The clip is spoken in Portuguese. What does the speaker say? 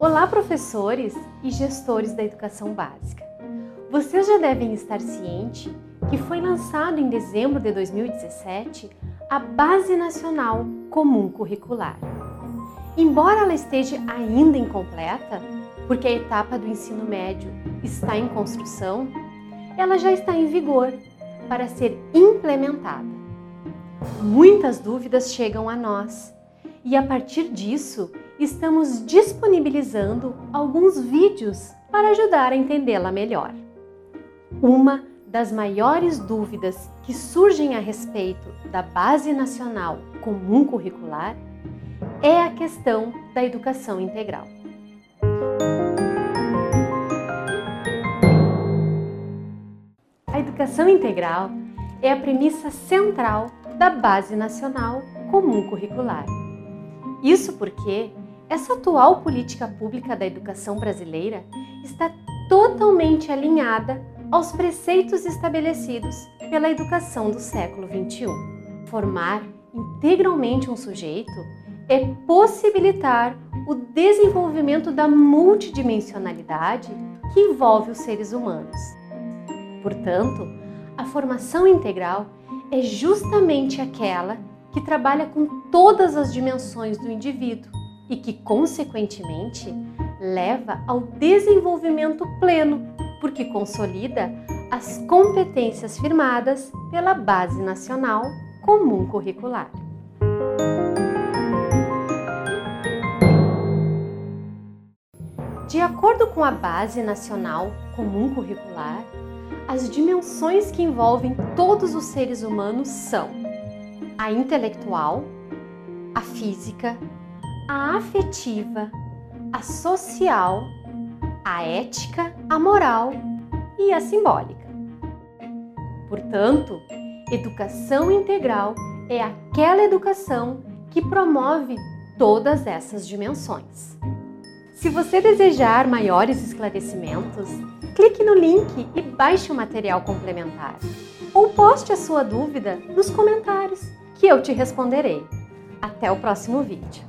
Olá, professores e gestores da educação básica. Vocês já devem estar cientes que foi lançado em dezembro de 2017 a Base Nacional Comum Curricular. Embora ela esteja ainda incompleta, porque a etapa do ensino médio está em construção, ela já está em vigor para ser implementada. Muitas dúvidas chegam a nós e a partir disso estamos disponibilizando alguns vídeos para ajudar a entendê-la melhor. Uma das maiores dúvidas que surgem a respeito da Base Nacional Comum Curricular é a questão da educação integral. A educação integral é a premissa central da Base Nacional Comum Curricular. Isso porque essa atual política pública da educação brasileira está totalmente alinhada aos preceitos estabelecidos pela educação do século XXI. Formar integralmente um sujeito é possibilitar o desenvolvimento da multidimensionalidade que envolve os seres humanos. Portanto, a formação integral é justamente aquela que trabalha com todas as dimensões do indivíduo e que, consequentemente, leva ao desenvolvimento pleno porque consolida as competências firmadas pela Base Nacional Comum Curricular. De acordo com a Base Nacional Comum Curricular, as dimensões que envolvem todos os seres humanos são a intelectual, a física, a afetiva, a social a ética, a moral e a simbólica. Portanto, educação integral é aquela educação que promove todas essas dimensões. Se você desejar maiores esclarecimentos, clique no link e baixe o material complementar. Ou poste a sua dúvida nos comentários, que eu te responderei. Até o próximo vídeo.